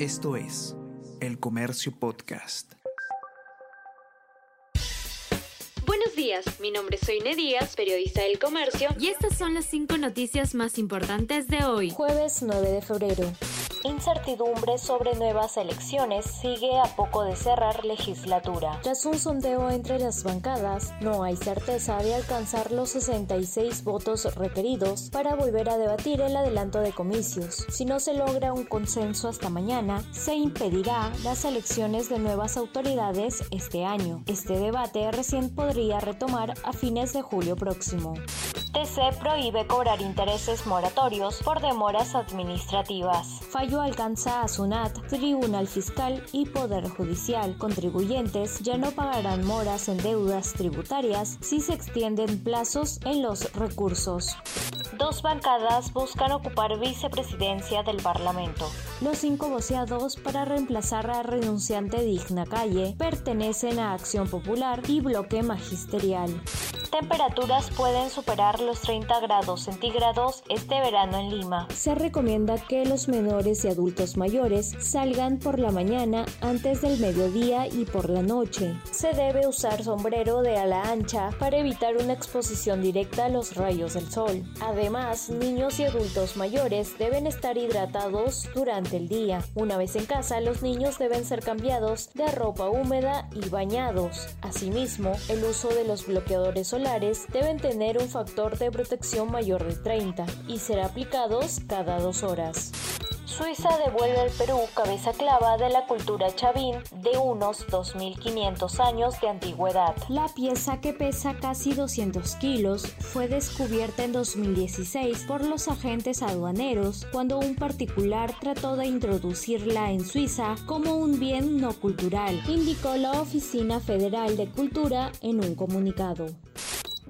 Esto es El Comercio Podcast. Buenos días, mi nombre es Soine Díaz, periodista del Comercio, y estas son las cinco noticias más importantes de hoy, jueves 9 de febrero. Incertidumbre sobre nuevas elecciones sigue a poco de cerrar legislatura. Tras un sondeo entre las bancadas, no hay certeza de alcanzar los 66 votos requeridos para volver a debatir el adelanto de comicios. Si no se logra un consenso hasta mañana, se impedirá las elecciones de nuevas autoridades este año. Este debate recién podría retomar a fines de julio próximo. TC prohíbe cobrar intereses moratorios por demoras administrativas. Fallo alcanza a SUNAT, Tribunal Fiscal y Poder Judicial. Contribuyentes ya no pagarán moras en deudas tributarias si se extienden plazos en los recursos. Dos bancadas buscan ocupar vicepresidencia del Parlamento. Los cinco voceados para reemplazar a renunciante Digna Calle pertenecen a Acción Popular y Bloque Magisterial temperaturas pueden superar los 30 grados centígrados este verano en Lima. Se recomienda que los menores y adultos mayores salgan por la mañana antes del mediodía y por la noche. Se debe usar sombrero de ala ancha para evitar una exposición directa a los rayos del sol. Además, niños y adultos mayores deben estar hidratados durante el día. Una vez en casa, los niños deben ser cambiados de ropa húmeda y bañados. Asimismo, el uso de los bloqueadores solares deben tener un factor de protección mayor de 30 y ser aplicados cada dos horas. Suiza devuelve al Perú cabeza clava de la cultura chavín de unos 2.500 años de antigüedad. La pieza que pesa casi 200 kilos fue descubierta en 2016 por los agentes aduaneros cuando un particular trató de introducirla en Suiza como un bien no cultural, indicó la Oficina Federal de Cultura en un comunicado.